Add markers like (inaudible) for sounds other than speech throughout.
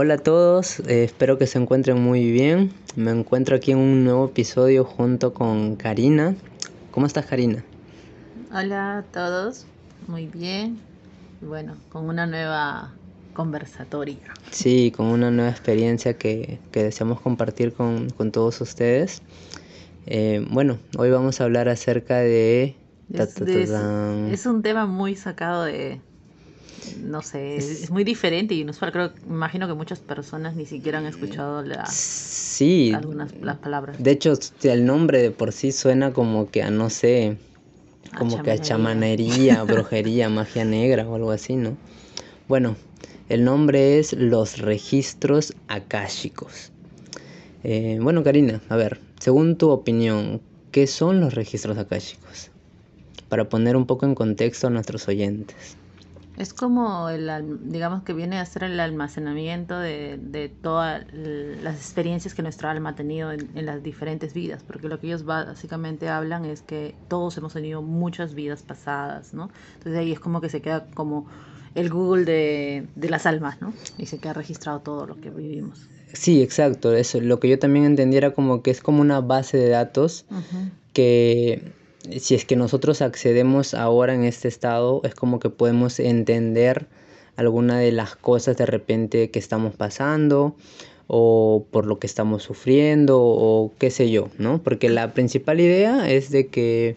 Hola a todos, eh, espero que se encuentren muy bien. Me encuentro aquí en un nuevo episodio junto con Karina. ¿Cómo estás Karina? Hola a todos, muy bien. Bueno, con una nueva conversatoria. Sí, con una nueva experiencia que, que deseamos compartir con, con todos ustedes. Eh, bueno, hoy vamos a hablar acerca de... Es, es un tema muy sacado de, no sé, es, es muy diferente y inusual. Creo, imagino que muchas personas ni siquiera han escuchado la, Sí, algunas las palabras. de hecho el nombre de por sí suena como que a no sé, A como que a chamanería. chamanería, (laughs) brujería, magia negra o algo así, ¿no? Bueno, el nombre es los registros akáshicos. Eh, bueno, Karina, a ver, según tu opinión, ¿qué son los registros akáshicos? Para poner un poco en contexto a nuestros oyentes. Es como, el, digamos que viene a ser el almacenamiento de, de todas las experiencias que nuestra alma ha tenido en, en las diferentes vidas, porque lo que ellos básicamente hablan es que todos hemos tenido muchas vidas pasadas, ¿no? Entonces ahí es como que se queda como el Google de, de las almas, ¿no? Y se queda registrado todo lo que vivimos. Sí, exacto, eso. Lo que yo también entendiera como que es como una base de datos que si es que nosotros accedemos ahora en este estado, es como que podemos entender alguna de las cosas de repente que estamos pasando o por lo que estamos sufriendo o qué sé yo, ¿no? Porque la principal idea es de que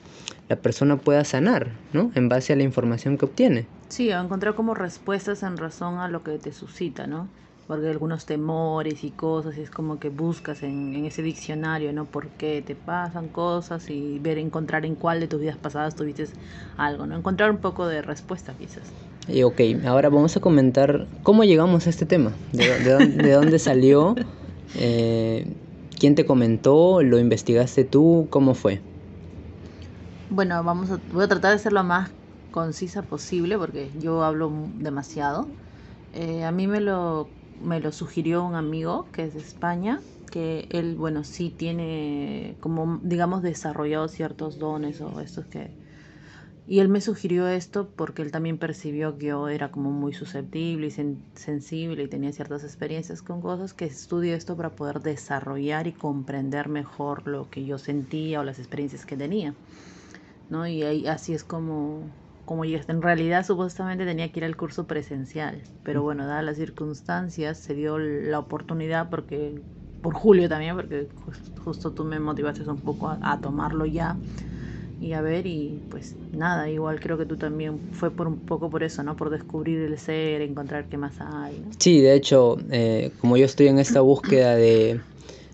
la persona pueda sanar, ¿no? En base a la información que obtiene. Sí, a encontrar como respuestas en razón a lo que te suscita, ¿no? Porque algunos temores y cosas, y es como que buscas en, en ese diccionario, ¿no? Por qué te pasan cosas y ver, encontrar en cuál de tus vidas pasadas tuviste algo, ¿no? Encontrar un poco de respuesta, quizás. Y ok, ahora vamos a comentar cómo llegamos a este tema, de, de dónde, de dónde salió, (laughs) eh, quién te comentó, lo investigaste tú, cómo fue. Bueno, vamos a, voy a tratar de ser lo más concisa posible porque yo hablo demasiado. Eh, a mí me lo, me lo sugirió un amigo que es de España, que él, bueno, sí tiene como, digamos, desarrollado ciertos dones o estos que... Y él me sugirió esto porque él también percibió que yo era como muy susceptible y sen- sensible y tenía ciertas experiencias con cosas, que estudie esto para poder desarrollar y comprender mejor lo que yo sentía o las experiencias que tenía. ¿no? Y ahí, así es como, como. En realidad, supuestamente tenía que ir al curso presencial, pero bueno, dadas las circunstancias, se dio la oportunidad porque, por Julio también, porque jus- justo tú me motivaste un poco a, a tomarlo ya y a ver, y pues nada, igual creo que tú también fue por un poco por eso, ¿no? Por descubrir el ser, encontrar qué más hay, ¿no? Sí, de hecho, eh, como yo estoy en esta (clears throat) búsqueda de,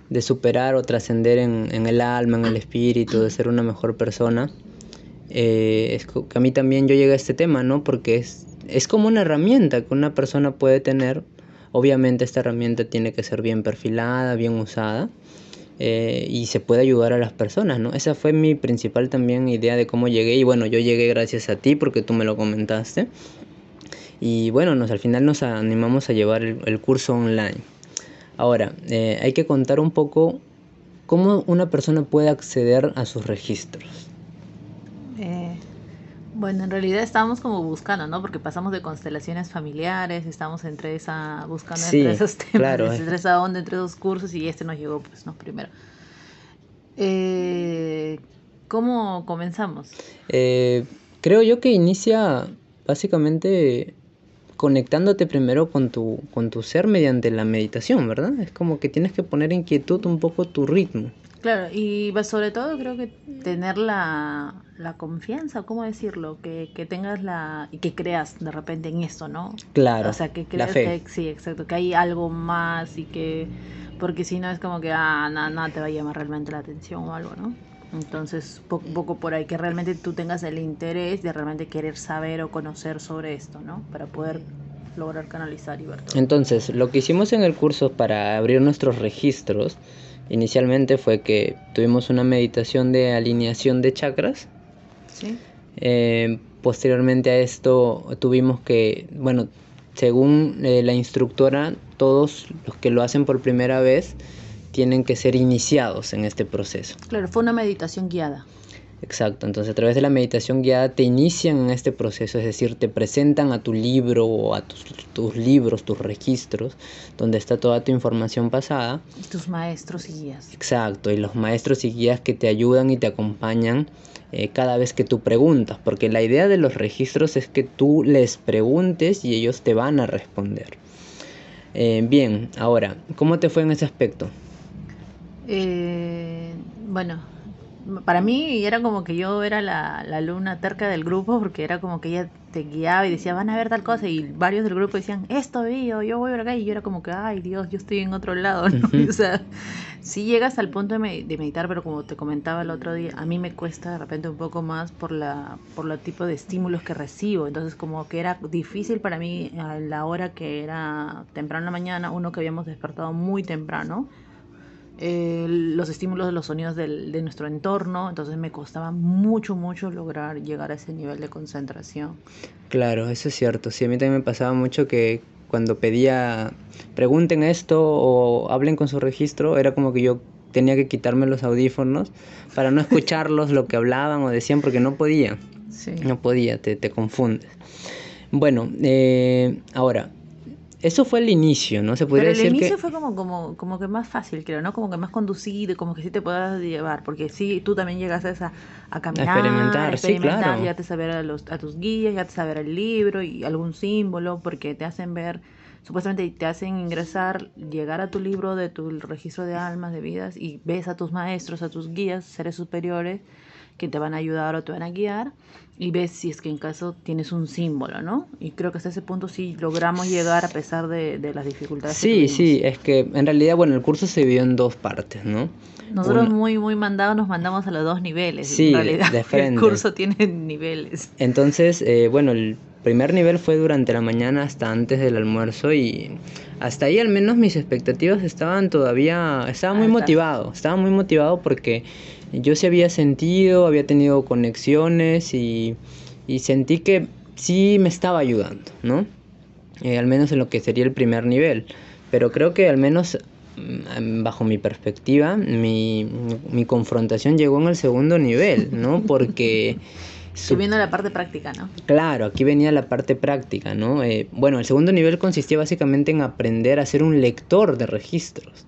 de superar o trascender en, en el alma, en el espíritu, de ser una mejor persona, eh, es que a mí también yo llegué a este tema, ¿no? Porque es, es como una herramienta que una persona puede tener. Obviamente esta herramienta tiene que ser bien perfilada, bien usada. eh, y se puede ayudar a las personas, ¿no? Esa fue mi principal también idea de cómo llegué. Y bueno, yo llegué gracias a ti porque tú me lo comentaste. Y bueno, nos, al final nos animamos a llevar el, el curso online. Ahora, eh, hay que contar un poco cómo una persona puede acceder a sus registros. Eh, bueno, en realidad estábamos como buscando, ¿no? Porque pasamos de constelaciones familiares, estamos entre esa, buscando Sí, entre esos temas, claro, (laughs) entre eh. esa onda, entre esos cursos y este nos llegó, pues, no, primero. Eh, ¿Cómo comenzamos? Eh, creo yo que inicia básicamente conectándote primero con tu, con tu ser mediante la meditación, ¿verdad? Es como que tienes que poner en quietud un poco tu ritmo. Claro, y sobre todo creo que tener la, la confianza, ¿cómo decirlo? Que, que tengas la... y que creas de repente en eso, ¿no? Claro, O sea, que la creas fe. que sí, exacto, que hay algo más y que porque si no es como que ah, nada, nada te va a llamar realmente la atención o algo, ¿no? Entonces, poco, poco por ahí que realmente tú tengas el interés de realmente querer saber o conocer sobre esto, ¿no? Para poder lograr canalizar y ver todo. Entonces, lo que hicimos en el curso para abrir nuestros registros inicialmente fue que tuvimos una meditación de alineación de chakras. ¿Sí? Eh, posteriormente a esto tuvimos que, bueno, según eh, la instructora, todos los que lo hacen por primera vez tienen que ser iniciados en este proceso. Claro, fue una meditación guiada. Exacto, entonces a través de la meditación guiada te inician en este proceso, es decir, te presentan a tu libro o a tus, tus libros, tus registros, donde está toda tu información pasada. Y tus maestros y guías. Exacto, y los maestros y guías que te ayudan y te acompañan eh, cada vez que tú preguntas, porque la idea de los registros es que tú les preguntes y ellos te van a responder. Eh, bien, ahora, ¿cómo te fue en ese aspecto? Eh, bueno, para mí era como que yo era la, la alumna terca del grupo porque era como que ella te guiaba y decía, van a ver tal cosa y varios del grupo decían, esto veo, yo voy por acá y yo era como que, ay Dios, yo estoy en otro lado, ¿no? (laughs) o sea, sí llegas al punto de, meditar, pero como te comentaba el otro día, a mí me cuesta de repente un poco más por la por el tipo de estímulos que recibo, entonces como que era difícil para mí a la hora que era temprano en la mañana, uno que habíamos despertado muy temprano, eh, los estímulos de los sonidos del, de nuestro entorno, entonces me costaba mucho, mucho lograr llegar a ese nivel de concentración. Claro, eso es cierto. Sí, a mí también me pasaba mucho que cuando pedía pregunten esto o hablen con su registro, era como que yo tenía que quitarme los audífonos para no (laughs) escucharlos lo que hablaban o decían porque no podía. Sí. No podía, te, te confundes. Bueno, eh, ahora, eso fue el inicio, ¿no? Se podría Pero el inicio fue como, como, como que más fácil, creo, ¿no? Como que más conducido, como que sí te puedas llevar, porque sí, tú también llegaste a, a caminar, a experimentar, experimentar sí, claro. ya te saber a, los, a tus guías, ya te saber el libro y algún símbolo, porque te hacen ver, supuestamente te hacen ingresar, llegar a tu libro de tu registro de almas, de vidas, y ves a tus maestros, a tus guías, seres superiores, que te van a ayudar o te van a guiar y ves si es que en caso tienes un símbolo, ¿no? Y creo que hasta ese punto sí logramos llegar a pesar de, de las dificultades. Sí, sí, es que en realidad, bueno, el curso se vio en dos partes, ¿no? Nosotros muy, muy mandados nos mandamos a los dos niveles. Sí, en realidad, de (laughs) frente. el curso tiene niveles. Entonces, eh, bueno, el primer nivel fue durante la mañana hasta antes del almuerzo y hasta ahí al menos mis expectativas estaban todavía, estaba muy motivado, estaba muy motivado porque yo sí había sentido, había tenido conexiones y, y sentí que sí me estaba ayudando, ¿no? Eh, al menos en lo que sería el primer nivel. Pero creo que al menos mm, bajo mi perspectiva, mi, mi confrontación llegó en el segundo nivel, ¿no? (laughs) Porque... Subiendo la parte práctica, ¿no? Claro, aquí venía la parte práctica, ¿no? Eh, bueno, el segundo nivel consistía básicamente en aprender a ser un lector de registros.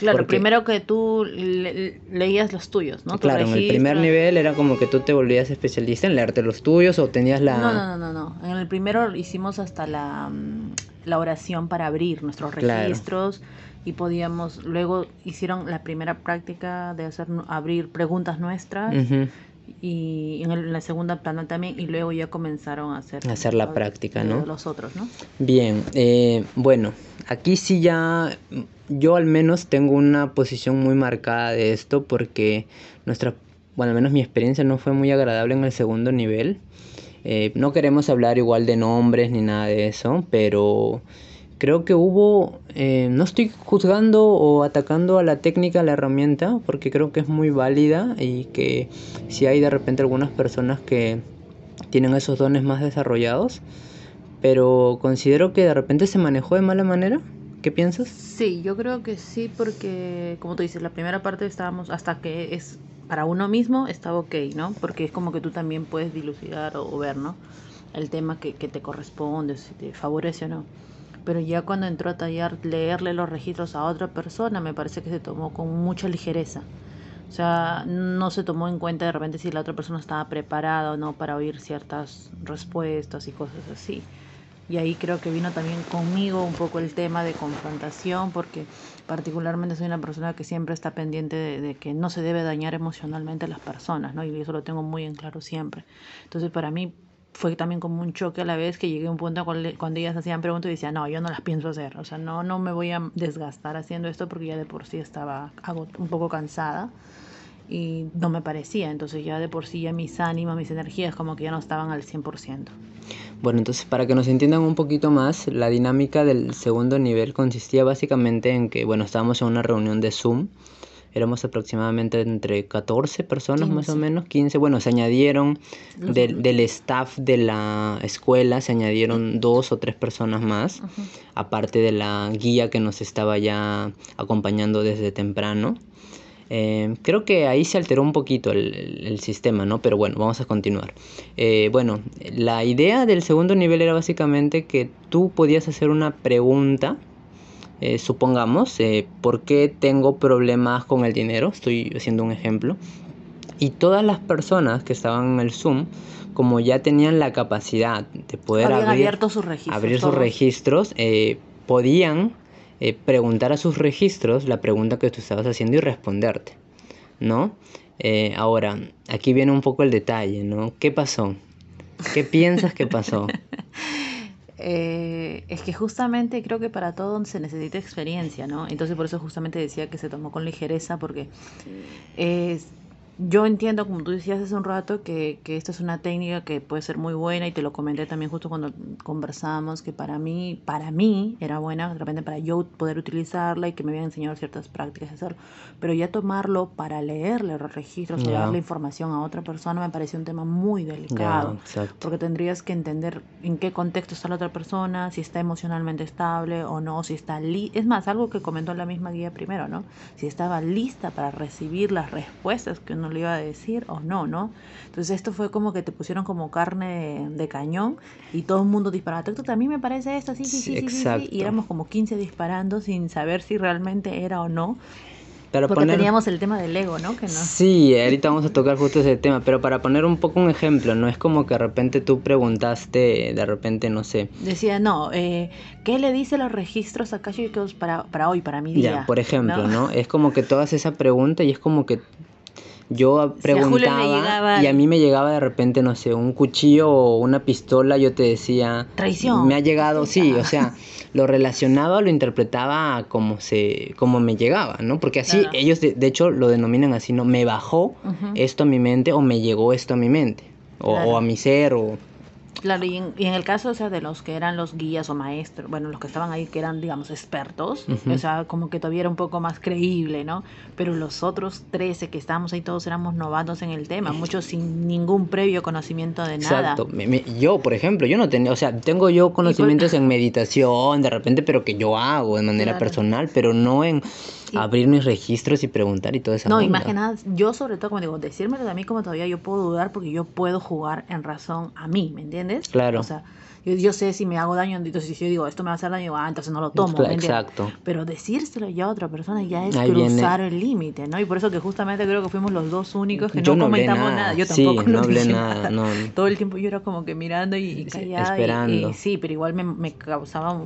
Claro, primero que tú le leías los tuyos, ¿no? Claro, en el primer nivel era como que tú te volvías especialista en leerte los tuyos o tenías la... No, no, no, no. En el primero hicimos hasta la, mm, la oración para abrir nuestros registros claro. y podíamos, luego hicieron la primera práctica de hacer abrir preguntas nuestras. Uh -huh y en, el, en, la segunda plana también y luego ya comenzaron a hacer a hacer la práctica no los otros no bien eh, bueno aquí sí ya yo al menos tengo una posición muy marcada de esto porque nuestra bueno al menos mi experiencia no fue muy agradable en el segundo nivel. Eh, no queremos hablar igual de nombres ni nada de eso pero creo que hubo, eh, no estoy juzgando o atacando a la técnica, a la herramienta, porque creo que es muy válida y que si hay de repente algunas personas que tienen esos dones más desarrollados, pero considero que de repente se manejó de mala manera. ¿Qué piensas? Sí, yo creo que sí, porque como tú dices, la primera parte estábamos hasta que es para uno mismo estaba ok, ¿no? Porque es como que tú también puedes dilucidar o, ver, ¿no? El tema que, que te corresponde, si te favorece o no pero ya cuando entró a tallar leerle los registros a otra persona me parece que se tomó con mucha ligereza. O sea, no se tomó en cuenta de repente si la otra persona estaba preparada o no para oír ciertas respuestas y cosas así. Y ahí creo que vino también conmigo un poco el tema de confrontación, porque particularmente soy una persona que siempre está pendiente de, que no se debe dañar emocionalmente a las personas, ¿no? Y eso lo tengo muy en claro siempre. Entonces, para mí, fue también como un choque a la vez que llegué a un punto cuando, cuando ellas hacían preguntas y decía, no, yo no las pienso hacer, o sea, no, no me voy a desgastar haciendo esto porque ya de por sí estaba un poco cansada y no me parecía, entonces ya de por sí ya mis ánimos, mis energías como que ya no estaban al 100%. Bueno, entonces para que nos entiendan un poquito más, la dinámica del segundo nivel consistía básicamente en que, bueno, estábamos en una reunión de Zoom, éramos aproximadamente entre 14 personas 15. más o menos, 15. Bueno, se añadieron de, del staff de la escuela, se añadieron dos o tres personas más, aparte de la guía que nos estaba ya acompañando desde temprano. Eh, creo que ahí se alteró un poquito el, sistema, ¿no? Pero bueno, vamos a continuar. Eh, bueno, la idea del segundo nivel era básicamente que tú podías hacer una pregunta, eh, supongamos, ¿por qué tengo problemas con el dinero? Estoy haciendo un ejemplo. Y todas las personas que estaban en el Zoom, como ya tenían la capacidad de poder abrir, sus registros, abrir sus registros, podían eh, preguntar a sus registros la pregunta que tú estabas haciendo y responderte, ¿no? Eh, ahora, aquí viene un poco el detalle, ¿no? ¿Qué pasó? ¿Qué piensas que pasó? (laughs) Eh, es que justamente creo que para todo se necesita experiencia, ¿no? Entonces por eso justamente decía que se tomó con ligereza porque es yo entiendo, como tú decías hace un rato, que, que esta es una técnica que puede ser muy buena y te lo comenté también justo cuando conversábamos, que para mí, para mí era buena, de repente para yo poder utilizarla y que me habían enseñado ciertas prácticas de hacerlo. Pero ya tomarlo para leerle los registros o darle información a otra persona me pareció un tema muy delicado. porque tendrías que entender en qué contexto está la otra persona, si está emocionalmente estable o no, si está... Li es más, algo que comentó la misma guía primero, ¿no? Si estaba lista para recibir las respuestas que uno le iba a decir o no, ¿no? Entonces esto fue como que te pusieron como carne de, cañón y todo el mundo disparaba. A mí me parece esto, sí, sí, sí, sí, sí, y éramos como 15 disparando sin saber si realmente era o no. Porque teníamos el tema del ego, ¿no? Que no. Sí, ahorita vamos a tocar justo ese tema, pero para poner un poco un ejemplo, no es como que de repente tú preguntaste, de repente, no sé. Decía, no, eh, ¿qué le dice los registros acá para, para hoy, para mi día? Ya, por ejemplo, ¿no? Es como que tú haces esa pregunta y es como que yo preguntaba y a mí me llegaba de repente, no sé, un cuchillo o una pistola, yo te decía... Traición. Me ha llegado, sí, o sea, lo relacionaba, lo interpretaba como, se, como me llegaba, ¿no? Porque así ellos de, hecho lo denominan así, ¿no? Me bajó esto a mi mente o me llegó esto a mi mente o, o a mi ser o... Claro, y en, el caso, o sea, de los que eran los guías o maestros, bueno, los que estaban ahí que eran, digamos, expertos, o sea, como que todavía era un poco más creíble, ¿no? Pero los otros 13 que estábamos ahí todos éramos novatos en el tema, muchos sin ningún previo conocimiento de nada. Exacto. yo, por ejemplo, yo no tenía, o sea, tengo yo conocimientos en meditación de repente, pero que yo hago de manera personal, pero no en abrir mis registros y preguntar y todo eso. No, imagina, yo sobre todo, como digo, decírmelo de mí como todavía yo puedo dudar porque yo puedo jugar en razón a mí, ¿me entiendes? Claro. O sea, yo, yo, sé si me hago daño, entonces si yo digo, esto me va a hacer daño, ah, entonces no lo tomo. exacto. Pero decírselo ya a otra persona ya es cruzar el límite, ¿no? Y por eso que justamente creo que fuimos los dos únicos que no, comentamos nada. Yo tampoco no, (laughs) hablé nada. No. Todo el tiempo yo era como que mirando y, callada. Esperando. Y, sí, pero igual me, me, causaba,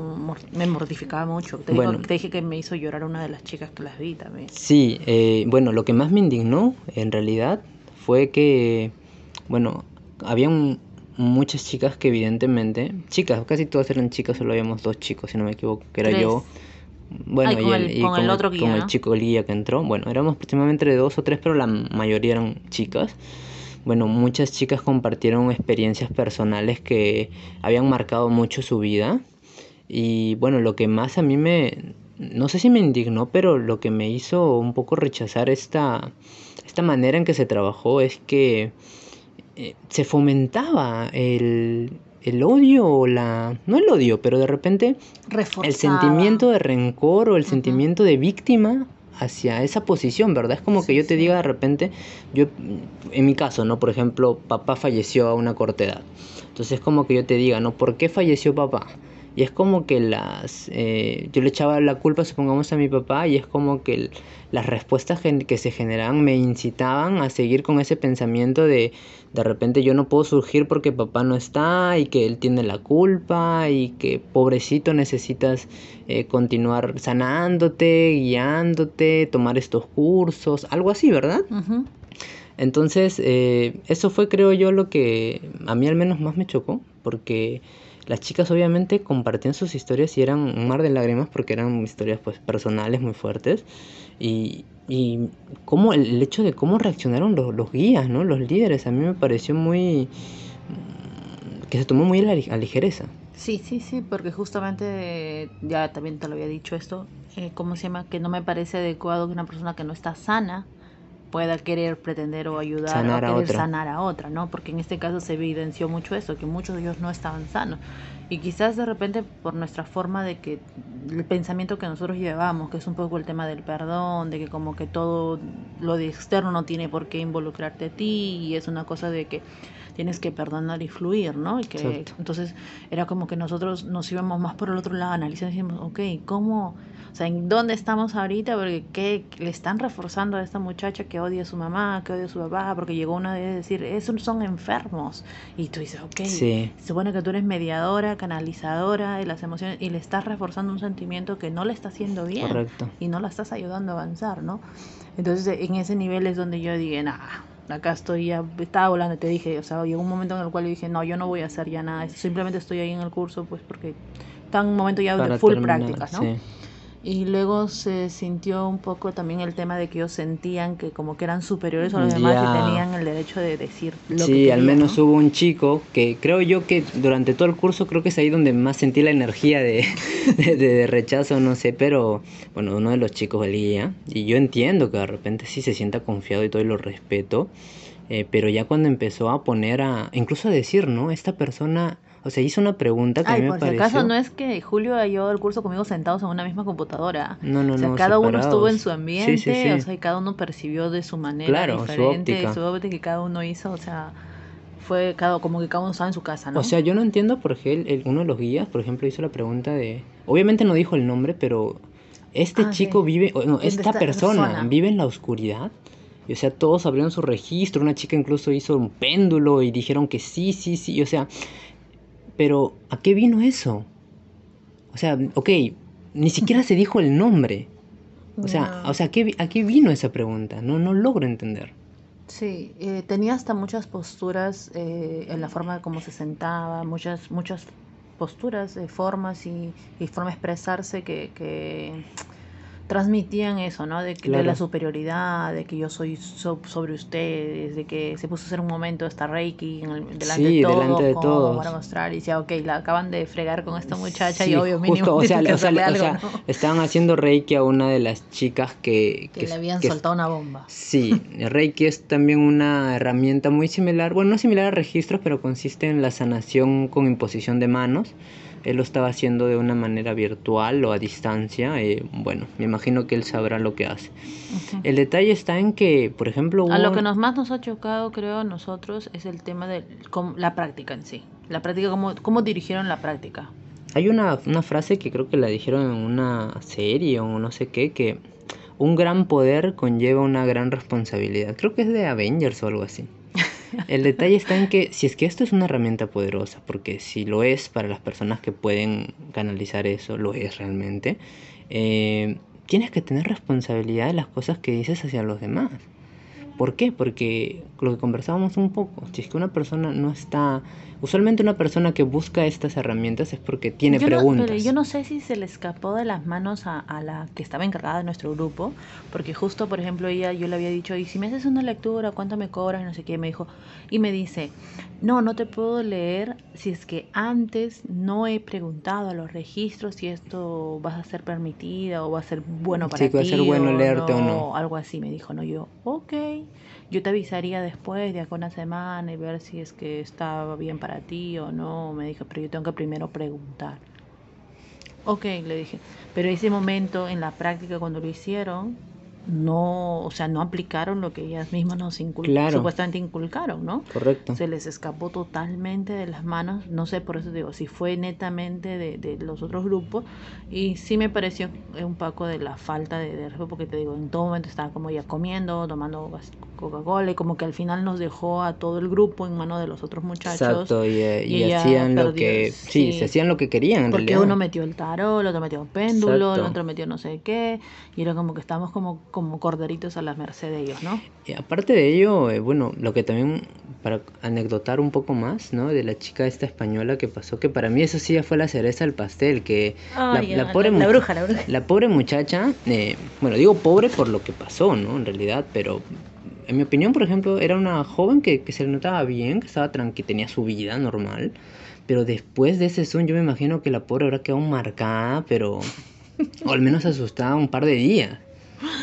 me mortificaba mucho. Te, bueno, te, dije que me hizo llorar una de las chicas que las vi también. Sí, eh, bueno, lo que más me indignó en realidad fue que, bueno, había un, muchas chicas que evidentemente, chicas, casi todas eran chicas, solo habíamos dos chicos, si no me equivoco, que era yo. Bueno, y, el, con, el, otro guía, el chico el guía que entró. Bueno, éramos aproximadamente dos o tres, pero la mayoría eran chicas. Bueno, muchas chicas compartieron experiencias personales que habían marcado mucho su vida. Y bueno, lo que más a mí me, no sé si me indignó, pero lo que me hizo un poco rechazar esta, esta manera en que se trabajó es que eh, se fomentaba el, el odio o la... no el odio, pero de repente el sentimiento de rencor o el sentimiento de víctima hacia esa posición, ¿verdad? Es como que yo te diga de repente, yo, en mi caso, ¿no? Por ejemplo, papá falleció a una corta edad. Entonces es como que yo te diga, ¿no? ¿Por qué falleció papá? Y es como que las... Eh, yo le echaba la culpa, supongamos, a mi papá y es como que las respuestas que se generaban me incitaban a seguir con ese pensamiento de de repente yo no puedo surgir porque papá no está y que él tiene la culpa y que pobrecito necesitas eh, continuar sanándote, guiándote, tomar estos cursos, algo así, ¿verdad? Entonces, eh, eso fue creo yo lo que a mí al menos más me chocó, porque las chicas obviamente compartían sus historias y eran un mar de lágrimas porque eran historias pues personales muy fuertes y, y cómo el, hecho de cómo reaccionaron los, los, guías, ¿no? Los líderes, a mí me pareció muy... que se tomó muy a, ligereza. Sí, sí, sí, porque justamente, ya también te lo había dicho esto, eh, ¿cómo se llama? Que no me parece adecuado que una persona que no está sana pueda querer pretender o ayudar Sanar o a querer otra. sanar a otra, ¿no? Porque en este caso se evidenció mucho eso, que muchos de ellos no estaban sanos. Y quizás de repente por nuestra forma de que el pensamiento que nosotros llevamos, que es un poco el tema del perdón, de que como que todo lo de externo no tiene por qué involucrarte a ti y es una cosa de que tienes que perdonar y fluir, ¿no? Y que Exacto. entonces era como que nosotros nos íbamos más por el otro lado, analizando y decíamos, ok, ¿cómo? O sea, ¿en dónde estamos ahorita? Porque ¿qué le están reforzando a esta muchacha que odia a su mamá, que odia a su papá? Porque llegó una vez a decir, esos son enfermos. Y tú dices, ok, Sí. se supone que tú eres mediadora, canalizadora de las emociones y le estás reforzando un sentimiento que no le está haciendo bien Correcto. y no la estás ayudando a avanzar, ¿no? Entonces en ese nivel es donde yo dije, nah, acá estoy ya, estaba volando, te dije, o sea, llegó un momento en el cual yo dije, no, yo no voy a hacer ya nada, simplemente estoy ahí en el curso, pues porque está en un momento ya de Para full terminar, prácticas, ¿no? sí. Y luego se sintió un poco también el tema de que ellos sentían que como que eran superiores a los demás Ya. y tenían el derecho de decir lo que Sí, querían, al menos ¿no? hubo un chico que creo yo que durante todo el curso creo que es ahí donde más sentí la energía de, (laughs) de, de rechazo, no sé, pero bueno, uno de los chicos valía y yo entiendo que de repente sí se sienta confiado y todo y lo respeto, eh, pero ya cuando empezó a poner a, incluso a decir, ¿no? Esta persona, o sea, hizo una pregunta que a Ay, mí me por si pareció... acaso no es que Julio llevado el curso conmigo sentados en una misma computadora. No, no, o sea, no, cada uno estuvo en su Sí, ambiente, sí, sí. o sea, y cada uno percibió de su manera Claro, su diferente, óptica. su óptica que cada uno hizo, o sea, fue cada, como que cada uno estaba en su casa, ¿no? O sea, yo no entiendo por qué el- el- uno de los guías, por ejemplo, hizo la pregunta de... Obviamente no dijo el nombre, pero este Ah, chico sí. vive, no, esta esta persona, persona. vive en la oscuridad. Y, o sea, todos abrieron su registro, una chica incluso hizo un péndulo y dijeron que sí, sí, sí. y, o sea, pero ¿a qué vino eso? O sea, ok, ni siquiera se dijo el nombre. O sea, No. o sea, ¿a qué, ¿a qué vino esa pregunta? No, no logro entender. Sí, eh, tenía hasta muchas posturas eh, en la forma de cómo se sentaba, muchas, muchas posturas, eh, formas y, y forma de expresarse que, que transmitían eso, ¿no? De, que- de la Claro. superioridad, de que yo soy so- sobre ustedes, de que se puso a hacer un momento esta Reiki en el- delante Sí, de todos, delante de como todos. para mostrar y decía, ok, la acaban de fregar con esta muchacha y obvio mínimo justo, o sea, tienen que o sea, hacerle o algo, sea, ¿no? estaban haciendo Reiki a una de las chicas que... Que le habían que- soltado una bomba. Sí, Reiki es también una herramienta muy similar, bueno, no similar a registros, pero consiste en la sanación con imposición de manos. Él lo estaba haciendo de una manera virtual o a distancia. eh, bueno, me imagino que él sabrá lo que hace. El detalle está en que, por ejemplo, A lo que nos, más nos ha chocado, creo, a nosotros es el tema de la práctica en sí. La práctica, cómo, cómo dirigieron la práctica. Hay una, una frase que creo que la dijeron en una serie o no sé qué, que un gran poder conlleva una gran responsabilidad. Creo que es de Avengers o algo así. El detalle está en que si es que esto es una herramienta poderosa, porque si lo es para las personas que pueden canalizar eso, lo es realmente, eh, tienes que tener responsabilidad de las cosas que dices hacia los demás. ¿Por qué? Porque lo que conversábamos un poco, si es que una persona no está, usualmente una persona que busca estas herramientas es porque tiene yo No, preguntas. pero yo no sé si se le escapó de las manos a, a la que estaba encargada de nuestro grupo, porque justo, por ejemplo, ella, yo le había dicho, y si me haces una lectura, ¿cuánto me cobras? Y no sé qué, me dijo, y me dice, no, no te puedo leer si es que antes no he preguntado a los registros si esto va a ser permitida o va a ser bueno para Sí, ti. que va a ser bueno leerte o no. Algo así me dijo, ¿no? Yo, ok, yo te avisaría después de acá una semana y ver si es que estaba bien para ti o no. Me dijo, pero yo tengo que primero preguntar. Ok, le dije. Pero ese momento en la práctica cuando lo hicieron, no, o sea, no aplicaron lo que ellas mismas nos incul- Claro. supuestamente inculcaron, ¿no? Correcto. Se les escapó totalmente de las manos, no sé, por eso digo, si fue netamente de, de los otros grupos, y sí me pareció un poco de la falta de, de respeto, porque te digo, en todo momento estaba como ya comiendo, tomando Coca-Cola, y como que al final nos dejó a todo el grupo en manos de los otros muchachos. Exacto, y, eh, y y hacían lo perdió- que, sí, sí. se hacían lo que querían en Porque realidad. uno metió el tarot, el otro metió un péndulo, el Exacto. otro metió no sé qué, y era como que estábamos como, como corderitos a la merced de ellos, ¿no? Y aparte de ello, eh, bueno, lo que también, para anecdotar un poco más, ¿no? De la chica esta española que pasó, que para mí eso sí ya fue la cereza del pastel, que la, Ay, la pobre la, mu- bruja, la bruja. la pobre muchacha, eh, bueno, digo pobre por lo que pasó, ¿no? En realidad, pero en mi opinión, por ejemplo, era una joven que, que se le notaba bien, que estaba tranquila, tenía su vida normal, pero después de ese Zoom yo me imagino que la pobre habrá quedado marcada, pero, o al menos asustada un par de días.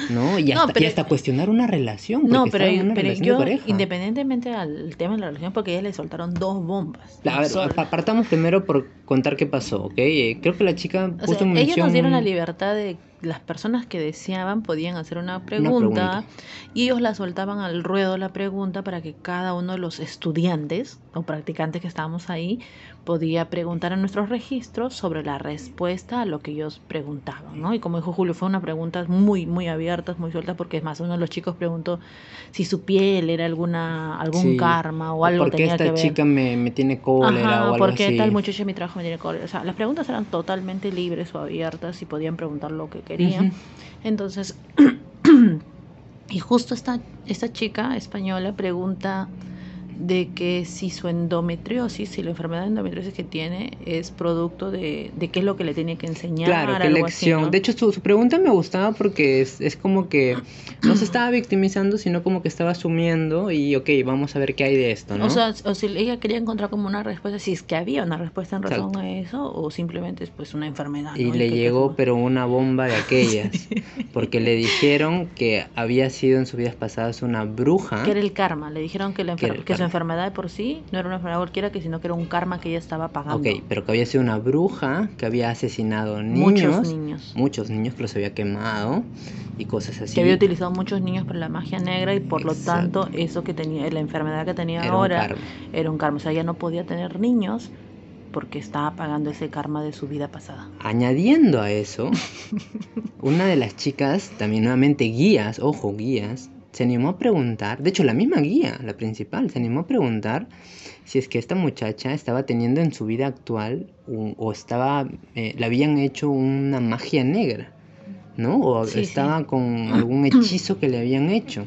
¿no? Y hasta, y hasta cuestionar una relación. No, pero, en una pero relación de yo, pareja. independientemente al tema de la relación, porque ella le soltaron dos bombas. A ver, Sol- pa- partamos primero por contar qué pasó, ¿ok? Eh, Creo que la chica O puso sea, en ellos mención... nos dieron la libertad de las personas que deseaban podían hacer una pregunta, pregunta. y ellos la soltaban al ruedo la pregunta para que cada uno de los estudiantes o practicantes que estábamos ahí podía preguntar en nuestros registros sobre la respuesta a lo que ellos preguntaban, ¿no? Y como dijo Julio, fue una pregunta muy, muy abiertas, muy sueltas, porque es más, uno de los chicos preguntó si su piel era alguna, algún Sí. karma o algo ¿Por qué tenía esta que ver. chica me, me tiene cólera Ajá, o algo porque así? tal muchacho mi trabajo me tiene cólera. O sea, las preguntas eran totalmente libres o abiertas y podían preguntar lo que Entonces, (clears throat) y justo esta, esta chica española pregunta de que si su endometriosis, si la enfermedad de endometriosis que tiene es producto de, de qué es lo que le tiene que enseñar. Claro, qué así, lección. ¿no? De hecho, su, su pregunta me gustaba porque es, es como que no se estaba victimizando, sino como que estaba asumiendo y, ok, vamos a ver qué hay de esto, ¿no? O sea, o si ella quería encontrar como una respuesta, si es que había una respuesta en razón Exacto. a eso, o simplemente es pues una enfermedad. y ¿no? le llegó, pero una bomba de aquellas, (laughs) porque le dijeron que había sido en sus vidas pasadas una bruja. que era el karma. Le dijeron que, la Que su enfermedad de por sí no era una enfermedad cualquiera, que sino que era un karma que ella estaba pagando. Ok, pero que había sido una bruja, que había asesinado niños, Muchos niños. muchos niños que los había quemado y cosas así. Que había utilizado muchos niños para la magia negra y por lo tanto eso que tenía, la enfermedad que tenía Era ahora era un karma. O sea, ella no podía tener niños porque estaba pagando ese karma de su vida pasada. Añadiendo a eso, una de las chicas, también nuevamente guías, ojo, guías, se animó a preguntar, de hecho la misma guía, la principal, se animó a preguntar si es que esta muchacha estaba teniendo en su vida actual o estaba, eh, le habían hecho una magia negra, ¿no? O Sí, sí. estaba con algún hechizo que le habían hecho.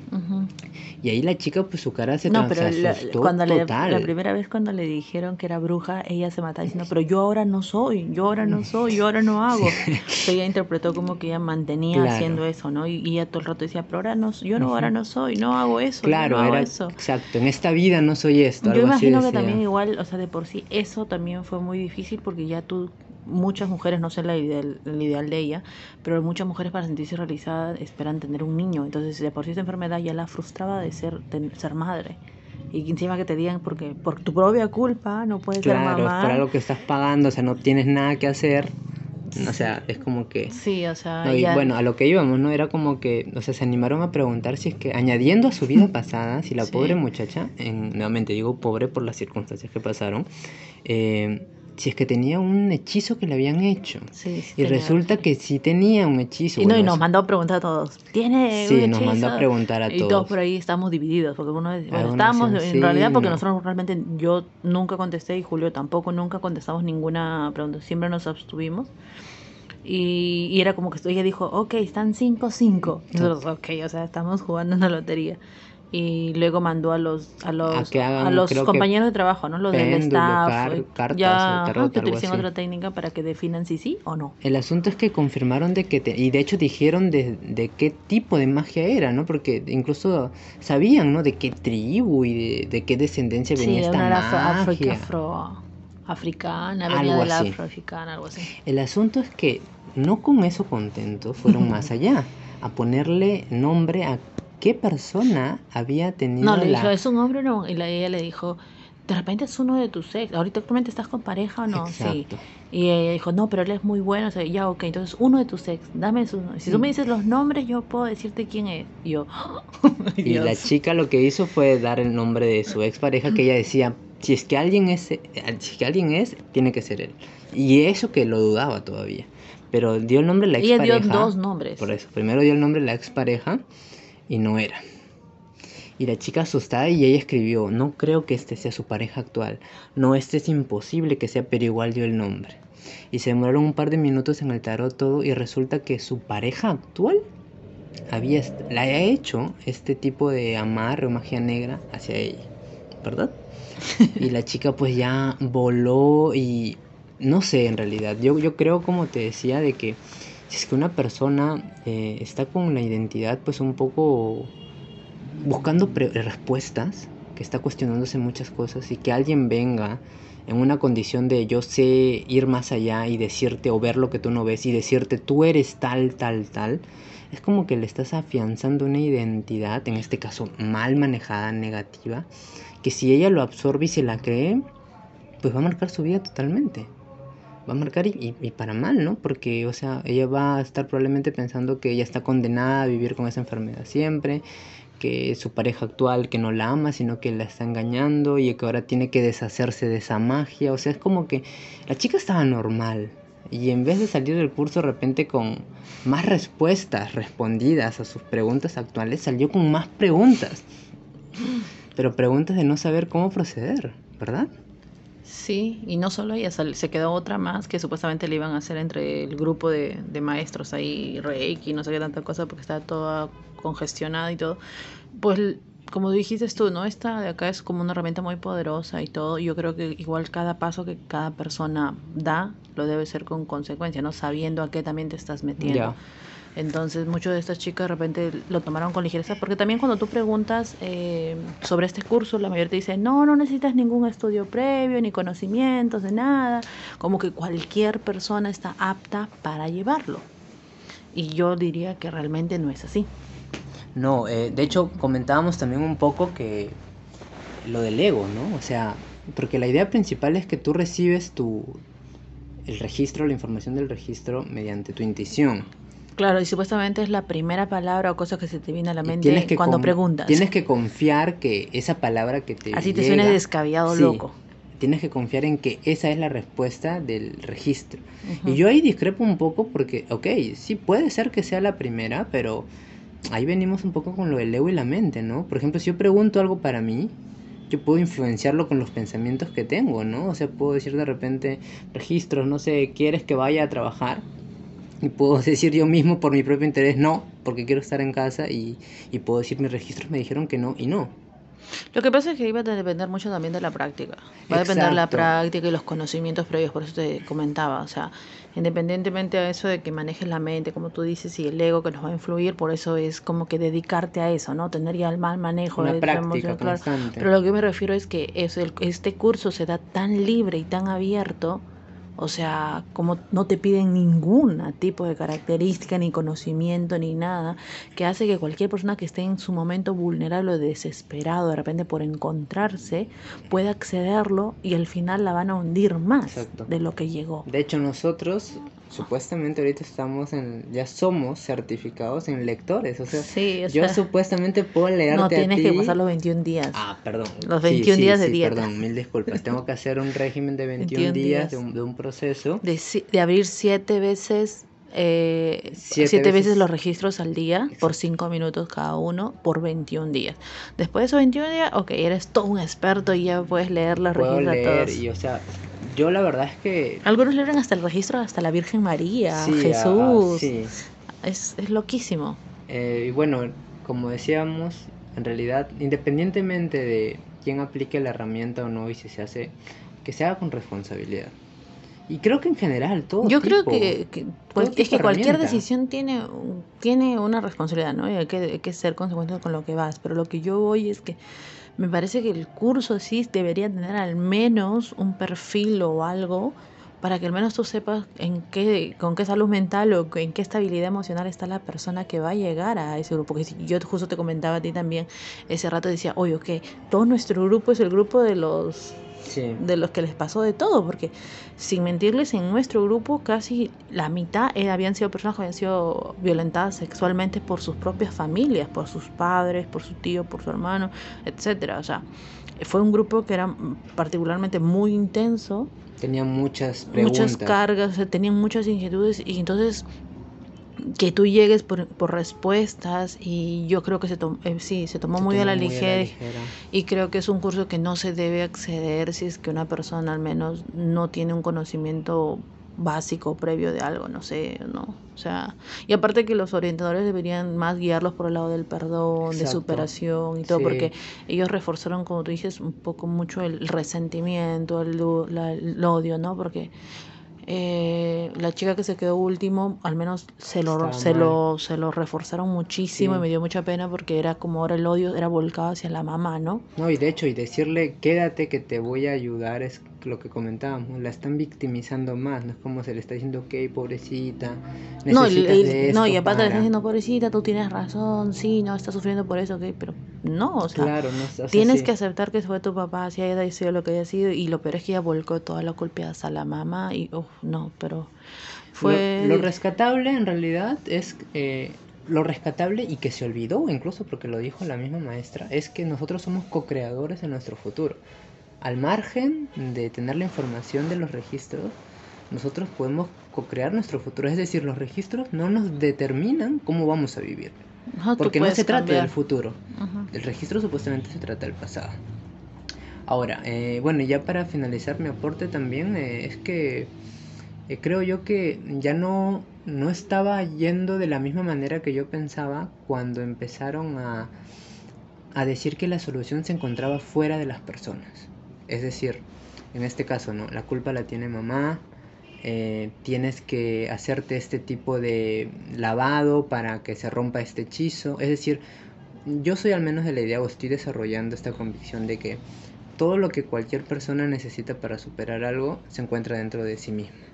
Y ahí la chica, pues su cara se, No, pero la, cuando le- la primera vez cuando le dijeron que era bruja, ella se mataba diciendo, pero yo ahora no soy, yo ahora no soy, yo ahora no (laughs) hago. Ella interpretó como que ella mantenía Claro. haciendo eso, ¿no? Y, y ella todo el rato decía, pero ahora no, yo no, ahora no soy, no hago eso, yo Claro, no hago eso. exacto. En esta vida no soy esto. Yo algo así imagino que decía. también igual, o sea, de por sí eso también fue muy difícil porque ya tú, muchas mujeres, no sé la ideal, el ideal de ella, pero muchas mujeres para sentirse realizadas esperan tener un niño. Entonces, de por sí esta enfermedad ya la frustraba de ser, de ser madre. Y que encima que te digan, porque por tu propia culpa no puedes ser Claro, es mamá. por algo que estás pagando, o sea, no tienes nada que hacer. O sea, es como que... Sí, o sea, No, y ya- bueno, a lo que íbamos, ¿no? Era como que, o sea, se animaron a preguntar si es que, añadiendo a su vida (laughs) pasada, si la Sí. pobre muchacha, en, nuevamente digo pobre por las circunstancias que pasaron, eh, si es que tenía un hechizo que le habían hecho. sí, sí Y resulta que sí tenía un hechizo. Y, no, y bueno, nos mandó a preguntar a todos, ¿tiene Sí, un nos mandó a hechizo?". preguntar a Y todos todos. por ahí estamos divididos, porque uno bueno, Algunos estábamos en realidad "Sí, porque no". nosotros realmente yo nunca contesté y Julio tampoco nunca contestamos ninguna pregunta, siempre nos abstuvimos. Y, y era como que ella dijo, ok, están 5-5. Y Nosotros, ok, o sea, estamos jugando en la lotería. Y luego mandó a los a los, que hagan, a los compañeros de trabajo, ¿no? Los del péndulo, staff. car- eh, cartas ya, tarot, que así. otra técnica para que definan si sí o no. El asunto es que confirmaron de que, te- y de hecho dijeron de, de qué tipo de magia era, ¿no? Porque incluso sabían, ¿no? De qué tribu y de, de qué descendencia Sí, venía de esta una era afro, magia. afro- africana, venía de la afroafricana, algo así. El asunto es que no con eso contentos, fueron (laughs) más allá, a ponerle nombre a qué persona había tenido No, le la... dijo, ¿es un hombre o no? Y la, ella le dijo, de repente es uno de tus ex. Ahorita actualmente estás con pareja o no? Sí. Exacto. Y ella dijo, no, pero él es muy bueno. O sea, ya, ok, entonces uno de tus ex, dame su... Si tú me dices los nombres, yo puedo decirte quién es. Y yo, (laughs) Y la chica lo que hizo fue dar el nombre de su expareja que ella decía, si es que alguien es, si es que alguien es, tiene que ser él. Y eso que lo dudaba todavía. Pero dio el nombre de la Ella dio expareja. dos nombres. Por eso, primero dio el nombre de la expareja y no era. Y la chica asustada y ella escribió, no creo que este sea su pareja actual. No, este es imposible que sea, pero igual dio el nombre. Y se demoraron un par de minutos en el tarot todo y resulta que su pareja actual había la había hecho este tipo de amarre o magia negra hacia ella, ¿verdad? (laughs) Y la chica pues ya voló y no sé en realidad, yo, yo creo como te decía de que es que una persona eh, está con la identidad pues un poco buscando respuestas, que está cuestionándose muchas cosas y que alguien venga en una condición de yo sé ir más allá y decirte o ver lo que tú no ves y decirte tú eres tal, tal, tal, es como que le estás afianzando una identidad, en este caso mal manejada, negativa, que si ella lo absorbe y se la cree, pues va a marcar su vida totalmente. Va a marcar y, y, para mal, ¿no? Porque, o sea, ella va a estar probablemente pensando que ella está condenada a vivir con esa enfermedad siempre, que su pareja actual que no la ama, sino que la está engañando y que ahora tiene que deshacerse de esa magia. O sea, es como que la chica estaba normal, y en vez de salir del curso de repente con más respuestas respondidas a sus preguntas actuales, salió con más preguntas. Pero preguntas de no saber cómo proceder, ¿verdad? Sí, y no solo ella, se quedó otra más que supuestamente le iban a hacer entre el grupo de, de maestros ahí, Reiki, no sé qué tanta cosa, porque estaba toda congestionada y todo. Pues como dijiste tú, ¿no? Esta de acá es como una herramienta muy poderosa y todo. Yo creo que igual cada paso que cada persona da lo debe ser con consecuencia, ¿no? Sabiendo a qué también te estás metiendo. Entonces, muchos de estas chicas de repente lo tomaron con ligereza, porque también cuando tú preguntas eh, sobre este curso, la mayoría te dice, no, no necesitas ningún estudio previo, ni conocimientos de nada, como que cualquier persona está apta para llevarlo. Y yo diría que realmente no es así. No, eh, de hecho comentábamos también un poco que lo del ego, ¿no? O sea, porque la idea principal es que tú recibes tu el registro, la información del registro mediante tu intuición. Claro, y supuestamente es la primera palabra o cosa que se te viene a la mente cuando preguntas. Tienes que confiar que esa palabra que te Así te descabellado loco. Tienes que confiar en que esa es la respuesta del registro. Y yo ahí discrepo un poco porque, ok, sí puede ser que sea la primera, pero ahí venimos un poco con lo del ego y la mente, ¿no? Por ejemplo, si yo pregunto algo para mí, yo puedo influenciarlo con los pensamientos que tengo, ¿no? O sea, puedo decir de repente, registros, no sé, ¿quieres que vaya a trabajar? Y puedo decir yo mismo por mi propio interés, no, porque quiero estar en casa y, y puedo decir, mis registros me dijeron que no y no. Lo que pasa es que iba a depender mucho también de la práctica. Va a depender de la práctica y los conocimientos previos, por eso te comentaba. O sea, independientemente de eso de que manejes la mente, como tú dices, y el ego que nos va a influir, por eso es como que dedicarte a eso, ¿no? Tener ya el mal manejo de la emoción, claro. Pero lo que me refiero es que es el, este curso se da tan libre y tan abierto o sea, como no te piden ningún tipo de característica, ni conocimiento, ni nada, que hace que cualquier persona que esté en su momento vulnerable o desesperado de repente por encontrarse, pueda accederlo y al final la van a hundir más de lo que llegó. De hecho, nosotros supuestamente ahorita estamos en, ya somos certificados en lectores, o sea, yo supuestamente puedo leerte No, tienes que pasar los 21 días. Ah, perdón. Los 21 días de dieta. Perdón, mil disculpas. Tengo que hacer un régimen de 21, días, De, un, de, un, proceso. De, de abrir siete veces eh, siete, veces, los registros al día por cinco minutos cada uno por 21 días. Después de esos 21 días, ok, eres todo un experto y ya puedes leer los registros leer, Y, o sea, yo la verdad es que... Algunos leen hasta el registro, hasta la Virgen María, Jesús. sí. es, es loquísimo. Eh, y bueno, como decíamos, en realidad, independientemente de quién aplique la herramienta o no y si se hace, que se haga con responsabilidad. Y creo que en general todo. Yo creo que, es que cualquier decisión tiene, tiene una responsabilidad, ¿no? Y hay que, hay que ser consecuente con lo que vas. Pero lo que yo voy es que me parece que el curso sí debería tener al menos un perfil o algo para que al menos tú sepas en qué, con qué salud mental o en qué estabilidad emocional está la persona que va a llegar a ese grupo. Porque yo justo te comentaba a ti también, ese rato decía, oye, ok, todo nuestro grupo es el grupo de los de los que les pasó de todo, porque sin mentirles, en nuestro grupo casi la mitad eh, habían sido personas que habían sido violentadas sexualmente por sus propias familias, por sus padres, por su tío, por su hermano, etcétera. O sea, fue un grupo que era particularmente muy intenso. Tenían muchas preguntas. Muchas cargas, tenían muchas inquietudes y entonces que tú llegues por, por, respuestas y yo creo que se, eh, sí, se tomó, muy, a la ligera, y creo que es un curso que no se debe acceder si es que una persona al menos no tiene un conocimiento básico previo de algo, no sé, no, o sea, y aparte que los orientadores deberían más guiarlos por el lado del perdón, de superación y todo, porque ellos reforzaron, como tú dices, un poco mucho el resentimiento, el, el odio, ¿no? Porque Eh, la chica que se quedó último, al menos se lo, se lo, se lo reforzaron muchísimo y me dio mucha pena porque era como ahora el odio era volcado hacia la mamá, ¿no? No, y de hecho, y decirle quédate que te voy a ayudar es lo que comentábamos, la están victimizando más, no es como se le está diciendo, ok, pobrecita, no, no, y aparte le están diciendo, pobrecita, tú tienes razón, sí, no, estás sufriendo por eso, ok, pero no, o sea, tienes que aceptar que fue tu papá, si haya sido lo que haya sido, y lo peor es que ella volcó toda la culpa a la mamá, y, oh, no, pero fue... Lo, rescatable en realidad es... Eh, lo rescatable y que se olvidó, incluso porque lo dijo la misma maestra, es que nosotros somos co-creadores de nuestro futuro al margen de tener la información de los registros, nosotros podemos co-crear nuestro futuro. Es decir, los registros no nos determinan cómo vamos a vivir. porque no se trata del futuro. El registro supuestamente se trata del pasado. Ahora, eh, bueno, ya para finalizar mi aporte también eh, es que eh, creo yo que ya no, no estaba yendo de la misma manera que yo pensaba cuando empezaron a, a decir que la solución se encontraba fuera de las personas. Es decir, en este caso, ¿no? La culpa la tiene mamá, eh, tienes que hacerte este tipo de lavado para que se rompa este hechizo. Es decir, yo soy al menos de la idea o estoy desarrollando esta convicción de que todo lo que cualquier persona necesita para superar algo se encuentra dentro de sí mismo.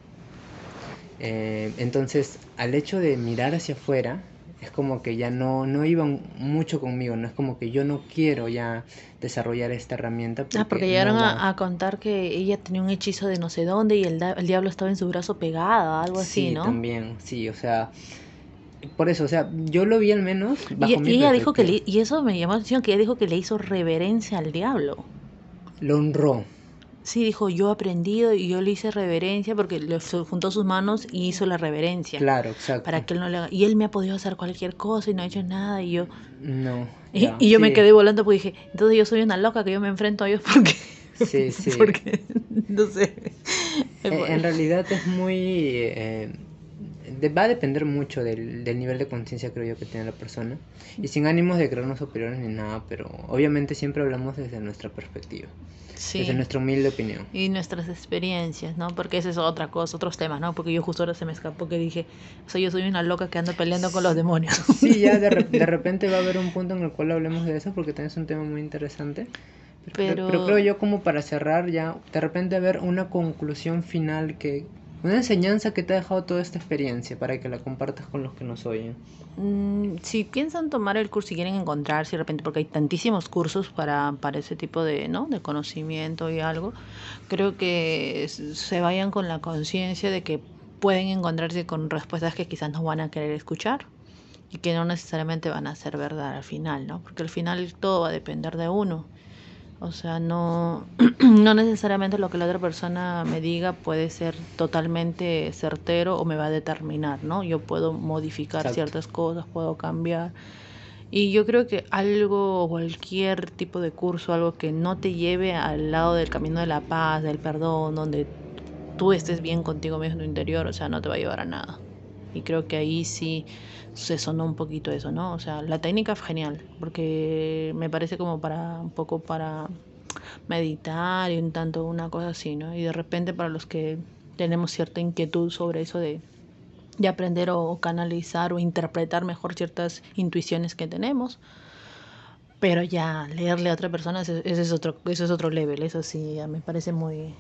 Eh, entonces, al hecho de mirar hacia afuera, es como que ya no, no iban mucho conmigo, no es como que yo no quiero ya desarrollar esta herramienta. ah, porque llegaron a, contar que ella tenía un hechizo de no sé dónde y el, el diablo estaba en su brazo pegado, algo así, ¿no? Sí, también, sí, o sea, por eso, o sea, yo lo vi al menos. Bajo y, ella dijo que, y eso me llamó la atención, que ella dijo que le hizo reverencia al diablo. Lo honró. Sí, dijo, yo he aprendido y yo le hice reverencia porque le juntó sus manos y hizo la reverencia. Claro, exacto. Para que él no le haga... Y él me ha podido hacer cualquier cosa y no ha hecho nada y yo... No. (laughs) y, yo me quedé volando porque dije, entonces yo soy una loca que yo me enfrento a ellos porque... Sí, sí. (laughs) porque, no sé. En, realidad es muy... Eh, va a depender mucho del, del nivel de conciencia, creo yo, que tiene la persona. Y sin ánimos de creernos superiores ni nada, pero obviamente siempre hablamos desde nuestra perspectiva. Sí. Desde nuestra humilde opinión. Y nuestras experiencias, ¿no? Porque esa es otra cosa, otros temas, ¿no? Porque yo justo ahora se me escapó que dije, o sea, yo soy una loca que anda peleando con los demonios. (laughs) Sí, ya de, de (laughs) repente va a haber un punto en el cual hablemos de eso porque también es un tema muy interesante. Pero... pero creo yo como para cerrar ya, de repente ver una conclusión final que, una enseñanza que te ha dejado toda esta experiencia para que la compartas con los que nos oyen. Mm, si piensan tomar el curso y quieren encontrarse de repente, porque hay tantísimos cursos para, para ese tipo de, ¿no? de conocimiento y algo, creo que se vayan con la conciencia de que pueden encontrarse con respuestas que quizás no van a querer escuchar y que no necesariamente van a ser verdad al final, ¿no? Porque al final todo va a depender de uno. O sea, no, (clears throat) no necesariamente lo que la otra persona me diga puede ser totalmente certero o me va a determinar, ¿no? Yo puedo modificar ciertas cosas, puedo cambiar. Y yo creo que algo, cualquier tipo de curso, algo que no te lleve al lado del camino de la paz, del perdón, donde tú estés bien contigo mismo en tu interior, o sea, no te va a llevar a nada. Y creo que ahí sí se sonó un poquito eso, ¿no? O sea, la técnica es genial, porque me parece como para un poco para meditar y un tanto una cosa así, ¿no? Y de repente para los que tenemos cierta inquietud sobre eso de, de aprender o canalizar o interpretar mejor ciertas intuiciones que tenemos, pero ya leerle a otra persona ese, es otro eso es otro level, eso sí ya me parece muy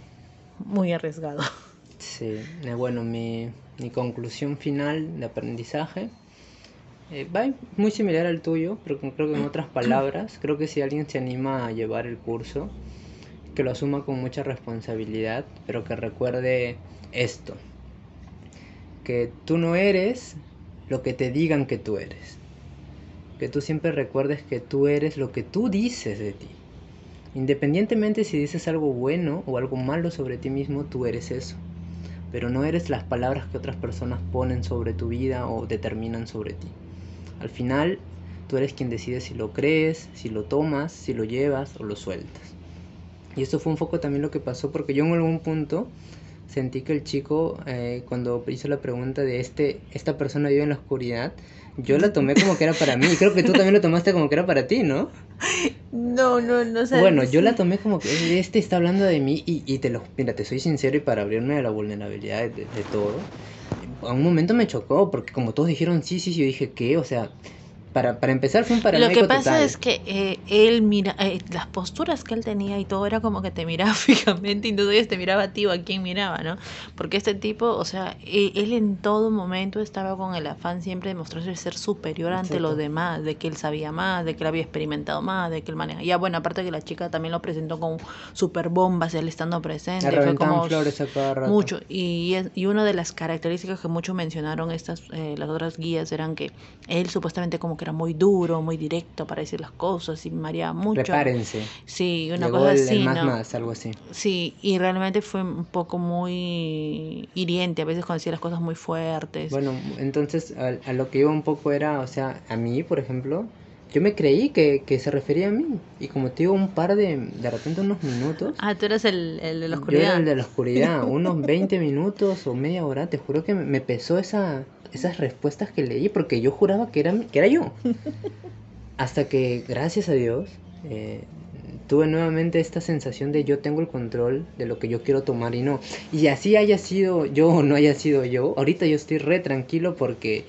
muy arriesgado. (laughs) Sí, eh, bueno, mi, mi conclusión final de aprendizaje eh, va muy similar al tuyo, pero creo que en otras palabras, creo que si alguien se anima a llevar el curso, que lo asuma con mucha responsabilidad, pero que recuerde esto, que tú no eres lo que te digan que tú eres, que tú siempre recuerdes que tú eres lo que tú dices de ti. Independientemente si dices algo bueno o algo malo sobre ti mismo, tú eres eso pero no eres las palabras que otras personas ponen sobre tu vida o determinan sobre ti. Al final, tú eres quien decide si lo crees, si lo tomas, si lo llevas o lo sueltas. Y esto fue un poco también lo que pasó porque yo en algún punto sentí que el chico, eh, cuando hizo la pregunta de este, esta persona vive en la oscuridad, yo la tomé como que era para mí. Y creo que tú también lo tomaste como que era para ti, ¿no? No, no, no sé. Bueno, yo la tomé como que este está hablando de mí y, y te lo... Mira, te soy sincero y para abrirme a la vulnerabilidad de, de todo, a un momento me chocó porque como todos dijeron sí, sí, sí, yo dije, ¿qué? O sea, para, para empezar fue un paranoico Lo que pasa es que eh, él mira, eh, las posturas que él tenía y todo era como que te miraba (laughs) fijamente y entonces te miraba a ti o a quien miraba, ¿no? Porque este tipo, o sea, e, él, en todo momento estaba con el afán siempre de mostrarse ser superior ante los demás, de que él sabía más, de que él había experimentado más, de que él manejaba. Ya bueno, aparte que la chica también lo presentó con super bombas, él estando presente, fue como mucho. Y, y una de las características que muchos mencionaron estas, eh, las otras guías eran que él supuestamente como que era muy duro, muy directo para decir las cosas y mareaba mucho. Prepárense. Sí, una cosa así. más, más, algo así. Sí, y realmente fue un poco muy hiriente, a veces cuando decía las cosas muy fuertes. Bueno, entonces a, lo que iba un poco era, o sea, a mí, por ejemplo, yo me creí que, que, se refería a mí. Y como te digo, un par de, de repente unos minutos. Ah, tú eres el, el de la oscuridad. Yo era el de la (laughs) oscuridad. unos 20 minutos o media hora, te juro que me pesó esa, esas respuestas que leí porque yo juraba que era, que era yo. (laughs) Hasta que, gracias a Dios, eh, tuve nuevamente esta sensación de yo tengo el control de lo que yo quiero tomar y no. Y así haya sido yo o no haya sido yo, ahorita yo estoy re tranquilo porque,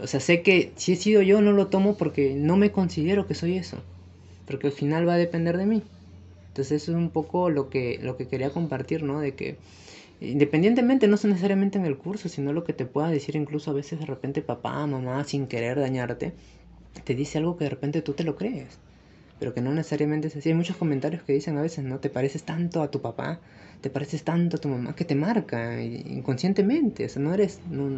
o sea, sé que si he sido yo no lo tomo porque no me considero que soy eso. Porque al final va a depender de mí. Entonces eso es un poco lo que, lo que quería compartir, ¿no? De que Independientemente, no necesariamente en el curso, sino lo que te pueda decir incluso a veces de repente papá, mamá, sin querer dañarte, te dice algo que de repente tú te lo crees, pero que no necesariamente es así. Hay muchos comentarios que dicen a veces, ¿no? Te pareces tanto a tu papá, te pareces tanto a tu mamá, que te marca inconscientemente, o sea, no eres, no,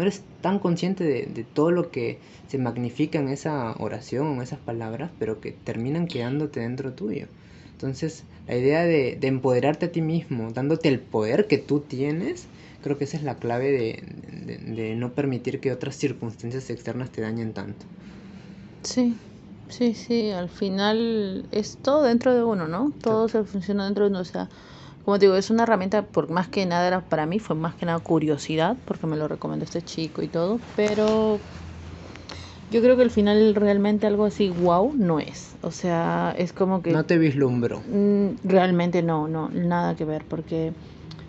eres tan consciente de, de, todo lo que se magnifica en esa oración, en esas palabras, pero que terminan quedándote dentro tuyo. Entonces, la idea de, empoderarte a ti mismo, dándote el poder que tú tienes, creo que esa es la clave de, no permitir que otras circunstancias externas te dañen tanto. Sí, sí, sí, al final es todo dentro de uno, ¿no? Todo se funciona dentro de uno, o sea, como te digo, es una herramienta, por más que nada era para mí, fue más que nada curiosidad, porque me lo recomendó este chico y todo, pero yo creo que al final realmente algo así wow no es. O sea, es como que... No te vislumbro. Mm, realmente no, no, nada que ver, porque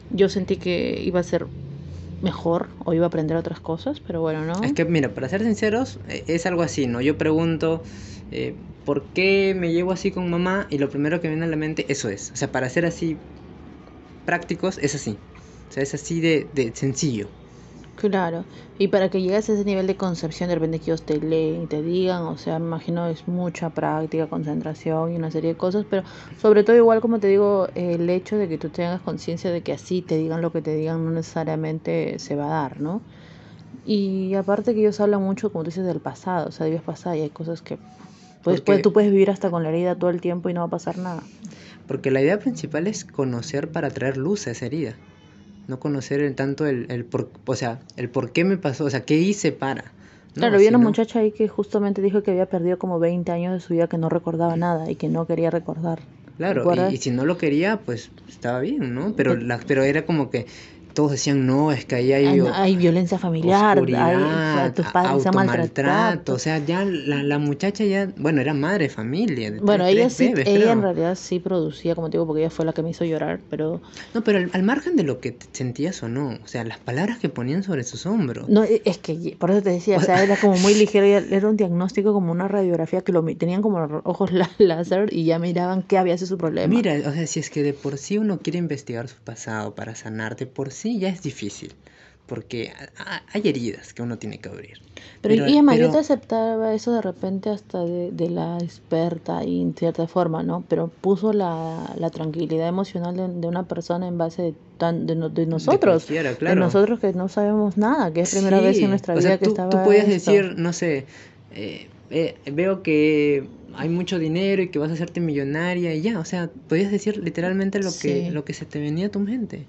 yo sentí que iba a ser mejor o iba a aprender otras cosas, pero bueno, ¿no? Es que, mira, para ser sinceros, e, es algo así, ¿no? Yo pregunto, eh, ¿por qué me llevo así con mamá? Y lo primero que viene a la mente, eso es. O sea, para ser así prácticos, es así. O sea, es así de, de sencillo. Claro, y para que llegues a ese nivel de concepción, de repente que ellos te leen y te digan, o sea, me imagino es mucha práctica, concentración y una serie de cosas, pero sobre todo igual como te digo, el hecho de que tú tengas conciencia de que así te digan lo que te digan no necesariamente se va a dar, ¿no? Y aparte que ellos hablan mucho, como tú dices, del pasado, o sea, de vidas pasadas y hay cosas que pues, pues, tú puedes vivir hasta con la herida todo el tiempo y no va a pasar nada. Porque la idea principal es conocer para traer luz a esa herida no conocer el, tanto el, el por, o sea, el por qué me pasó, o sea, qué hice para. claro, había una muchacha ahí que justamente dijo que había perdido como 20 años de su vida, que no recordaba nada y que no quería recordar. Claro, y, si no lo quería, pues estaba bien, ¿no? Pero, la, pero era como que todos decían, no, es que ahí hay... Hay, violencia familiar, hay, tus padres se maltrato. O sea, ya la, la, muchacha ya, bueno, era madre de familia. bueno, ella sí, ella en realidad sí producía, como te digo, porque ella fue la que me hizo llorar, pero... No, pero al, margen de lo que sentías o no, o sea, las palabras que ponían sobre sus hombros. No, e, es que, por eso te decía, o sea, era como muy (laughs) ligero, era un diagnóstico como una radiografía que lo tenían como los ojos (laughs) láser y ya miraban qué había sido su problema. Mira, o sea, si es que de por sí uno quiere investigar su pasado para sanarte, por sí ya es difícil, porque hay heridas que uno tiene que abrir. Pero, y Emma, yo te aceptaba eso de repente hasta de, la experta y en cierta forma, ¿no? Pero puso la, tranquilidad emocional de, una persona en base de, tan, de, nosotros. De, nosotros que no sabemos nada, que es primera vez en nuestra vida que tú, estaba. Tú podías decir, no sé, eh, eh, veo que hay mucho dinero y que vas a hacerte millonaria y ya, o sea, podías decir literalmente lo, que, lo que se te venía a tu mente.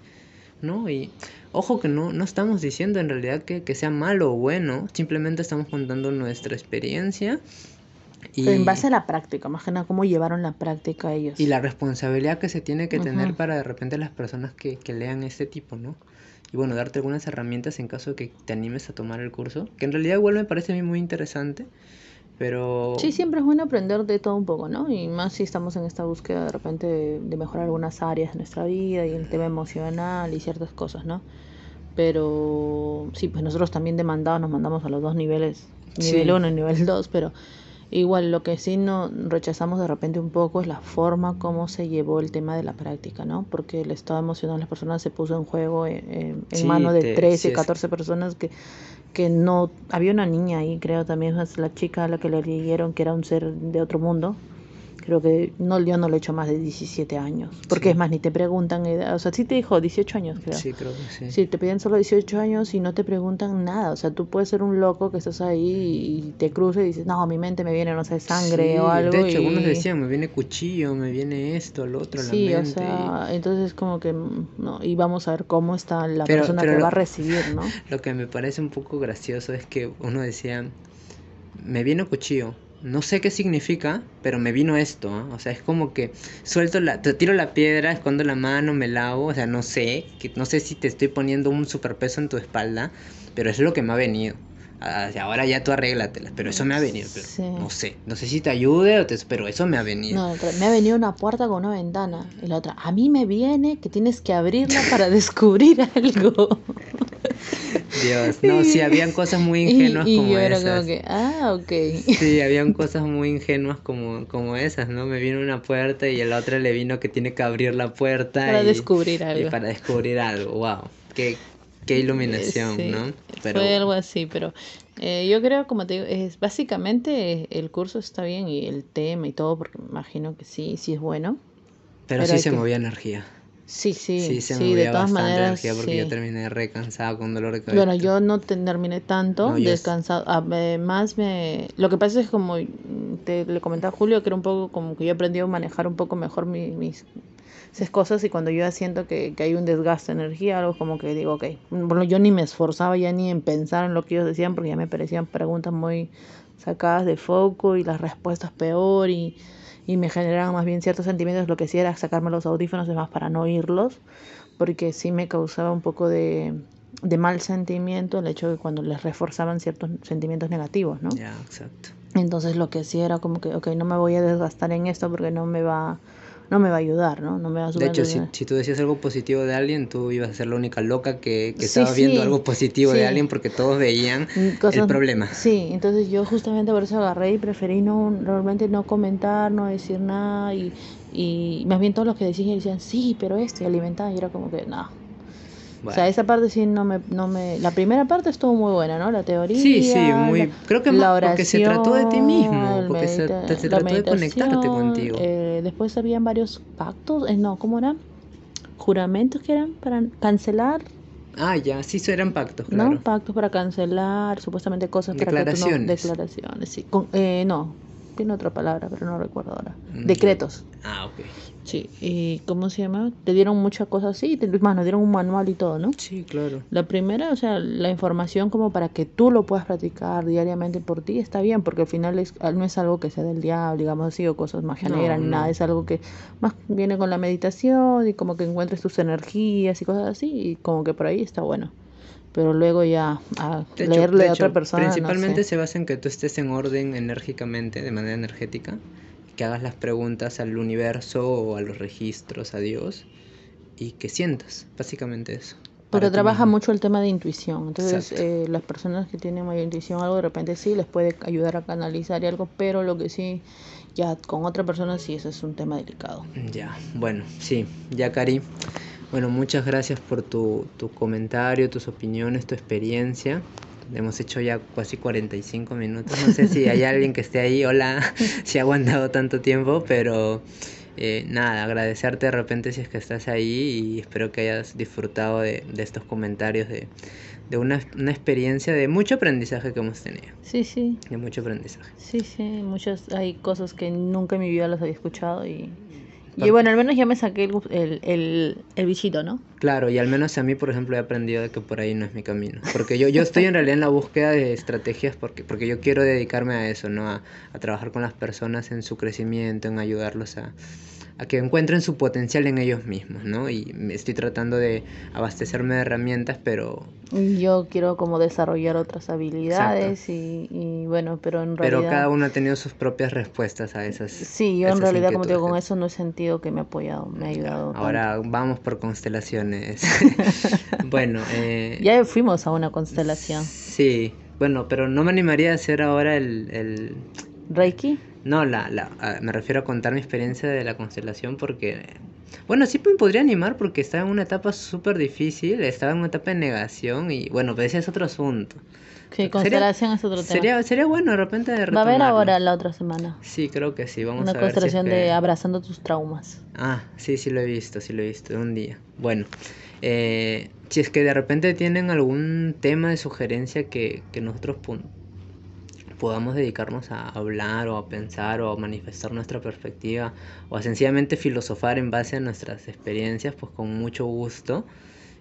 ¿No? Y ojo que no, no estamos diciendo en realidad que, sea malo o bueno, simplemente estamos contando nuestra experiencia Y, en base a la práctica, más que nada, cómo llevaron la práctica ellos. Y la responsabilidad que se tiene que tener para de repente las personas que, que lean este tipo, ¿no? y bueno, darte algunas herramientas en caso de que te animes a tomar el curso, que en realidad igual me parece a mí muy interesante, pero... Sí, siempre es bueno aprender de todo un poco, ¿no? Y más si estamos en esta búsqueda de repente de, mejorar algunas áreas de nuestra vida y el tema emocional y ciertas cosas, ¿no? Pero sí, pues nosotros también demandados nos mandamos a los dos niveles, nivel 1 y nivel 2, pero Igual lo que sí no rechazamos de repente un poco es la forma como se llevó el tema de la práctica, ¿no? Porque el estado emocional de las personas se puso en juego en, en, mano de 13, 14 personas que, que no... Había una niña ahí, creo también, la chica a la que le leyeron que era un ser de otro mundo, creo que no, yo no lo he hecho más de 17 años. Porque es más, ni te preguntan edad. O sea, sí te dijo 18 años, creo. Sí, creo que sí. Sí, te piden solo 18 años y no te preguntan nada. O sea, tú puedes ser un loco que estás ahí y te cruza y dices, no, mi mente me viene, no sé, sangre o algo. De hecho, algunos decían, me viene cuchillo, me viene esto, lo otro, sí, la mente. Sí, o sea, entonces como que, no, y vamos a ver cómo está la persona que va a recibir, ¿no? (laughs) Lo que me parece un poco gracioso es que uno decía, me viene cuchillo no sé qué significa, pero me vino esto, ¿ah? o sea, es como que suelto la, te tiro la piedra, escondo la mano, me lavo, o sea, no sé, que, no sé si te estoy poniendo un superpeso en tu espalda, pero es lo que me ha venido. Ah, ahora ya tú arréglatelas, pero eso me ha venido, no sé, no sé si te ayude, o te, pero eso me ha venido. No, me ha venido una puerta con una ventana, y la otra, a mí me viene que tienes que abrirla para (laughs) descubrir algo. Dios, no, sí, habían cosas muy ingenuas y, y como yo era Como que, ah, ok. Sí, habían cosas muy ingenuas como, como esas, ¿no? Me vino una puerta y el otro le vino que tiene que abrir la puerta. Para descubrir algo. Y para descubrir algo, wow. Qué, qué iluminación, ¿no? Pero... Fue algo así, pero eh, yo creo, como te digo, es, básicamente el curso está bien y el tema y todo, porque imagino que sí, sí es bueno. Pero, sí se movía energía. Sí, sí, sí, se sí de todas maneras. Porque yo terminé recansado con dolor de cabeza. Bueno, yo no terminé tanto descansado. Además, me... lo que pasa es como te le comentaba Julio, que era un poco como que yo aprendí a manejar un poco mejor mis, mis esas cosas y cuando yo ya siento que, que, hay un desgaste de energía, algo como que digo, ok, bueno, yo ni me esforzaba ya ni en pensar en lo que ellos decían porque ya me parecían preguntas muy sacadas de foco y las respuestas peor y y me generaban más bien ciertos sentimientos, lo que sí era sacarme los audífonos además para no oírlos, porque sí me causaba un poco de, de mal sentimiento el hecho de cuando les reforzaban ciertos sentimientos negativos, ¿no? Ya, exacto. Entonces lo que sí era como que, ok, no me voy a desgastar en esto porque no me va no me va a ayudar, ¿no? No me va a De hecho, si, si, tú decías algo positivo de alguien, tú ibas a ser la única loca que, que estaba viendo algo positivo de alguien porque todos veían mm, el problema. Sí, entonces yo justamente por eso agarré y preferí no, realmente no comentar, no decir nada y, y más bien todos los que decían decían, sí, pero esto y alimentar y era como que, no, o sea, esa parte sí no me, no me... La primera parte estuvo muy buena, ¿no? La teoría. Sí, sí, muy... creo que oración, porque se trató de ti mismo, porque se, trató de conectarte contigo. Eh, después habían varios pactos, eh, no, ¿cómo eran? Juramentos que eran para cancelar. Ah, ya, sí, eso eran pactos, claro. No, pactos para cancelar, supuestamente cosas para que no... Declaraciones, sí. eh, no, tiene otra palabra, pero no recuerdo ahora. Mm, Decretos. Ah, ok. Sí, y ¿cómo se llama? Te dieron muchas cosas así, te, más, nos dieron un manual y todo, ¿no? Sí, claro. La primera, o sea, la información como para que tú lo puedas practicar diariamente por ti está bien, porque al final es, no es algo que sea del diablo, digamos así, o cosas más no, ni nada, es algo que más viene con la meditación y como que encuentres tus energías y cosas así, y como que por ahí está bueno pero luego ya a leerle a otra persona. Principalmente se basa en que tú estés en orden enérgicamente, de manera energética, que hagas las preguntas al universo o a los registros, a Dios, y que sientas, básicamente eso. Pero trabaja mucho el tema de intuición. Entonces, eh, las personas que tienen mayor intuición, algo de repente sí les puede ayudar a canalizar y algo, pero lo que sí, ya con otra persona sí, eso es un tema delicado. Ya, bueno, sí, ya Cari. Bueno, muchas gracias por tu, tu comentario, tus opiniones, tu experiencia. Hemos hecho ya casi 45 minutos. No sé si hay (laughs) alguien que esté ahí, hola, (laughs) si ha aguantado tanto tiempo, pero eh, nada, agradecerte de repente si es que estás ahí y espero que hayas disfrutado de, de estos comentarios, de, de una, una, experiencia de mucho aprendizaje que hemos tenido. Sí, sí. De mucho aprendizaje. Sí, sí, muchas, hay cosas que nunca en mi vida las había escuchado y, Y bueno, al menos ya me saqué el, el, el, el bichito, ¿no? Claro, y al menos a mí, por ejemplo, he aprendido de que por ahí no es mi camino. Porque yo, yo estoy en realidad en la búsqueda de estrategias porque, porque yo quiero dedicarme a eso, ¿no? A, a trabajar con las personas en su crecimiento, en ayudarlos a, a que encuentren su potencial en ellos mismos, ¿no? Y estoy tratando de abastecerme de herramientas, pero... Yo quiero como desarrollar otras habilidades y, y, bueno, pero en realidad... Pero cada uno ha tenido sus propias respuestas a esas Sí, yo en realidad, como te digo, con eso no he sentido que me ha apoyado, me ha ayudado. Ahora vamos por constelaciones. (laughs) bueno... Eh... Ya fuimos a una constelación. Sí, bueno, pero no me animaría a hacer ahora el... el... ¿Reiki? No, la, la, me refiero a contar mi experiencia de la constelación porque... Bueno, sí me podría animar porque estaba en una etapa súper difícil, estaba en una etapa de negación y bueno, pero ese es otro asunto. Sí, constelación es otro tema. Sería, sería bueno de repente de Va a haber ahora la otra semana. Sí, creo que sí. Vamos una a ver constelación si es de abrazando tus traumas. Ah, sí, sí lo he visto, sí lo he visto, un día. Bueno, eh, si es que de repente tienen algún tema de sugerencia que, que nosotros podamos dedicarnos a hablar o a pensar o a manifestar nuestra perspectiva o a sencillamente filosofar en base a nuestras experiencias, pues con mucho gusto.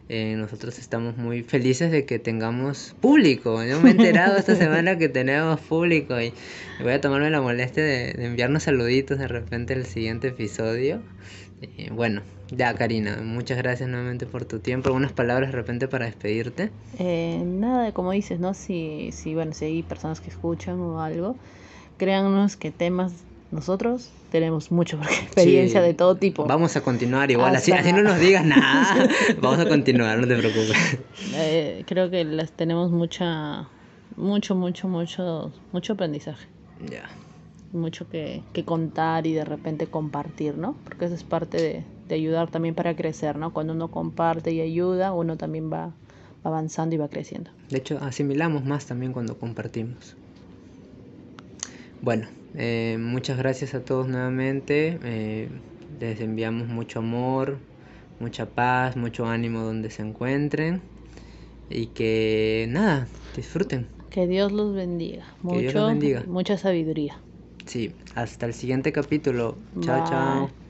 Eh, nosotros estamos muy felices de que tengamos público. Yo me he enterado esta (laughs) semana que tenemos público y voy a tomarme la molestia de, de enviarnos saluditos de repente el siguiente episodio. Eh, bueno, ya Karina, muchas gracias nuevamente por tu tiempo. ¿Algunas palabras de repente para despedirte? Eh, nada, como dices, ¿no? Si, si, bueno, si hay personas que escuchan o algo, créannos que temas nosotros tenemos mucha experiencia Sí, de todo tipo. Vamos a continuar igual, así, Hasta- así no nos digas nada. (laughs) Vamos a continuar, no te preocupes. Eh, creo que las tenemos mucha, mucho, mucho, mucho, mucho aprendizaje. Ya. Mucho que, que contar y de repente compartir, ¿no? Porque eso es parte de, de ayudar también para crecer, ¿no? Cuando uno comparte y ayuda, uno también va, va avanzando y va creciendo. De hecho, asimilamos más también cuando compartimos. Bueno, eh, muchas gracias a todos nuevamente. eh, les enviamos mucho amor, mucha paz, mucho ánimo donde se encuentren. Y que nada, disfruten. Que Dios los bendiga. Que Mucho, Dios los bendiga. Mucha sabiduría. Sí, hasta el siguiente capítulo. Chao, chao.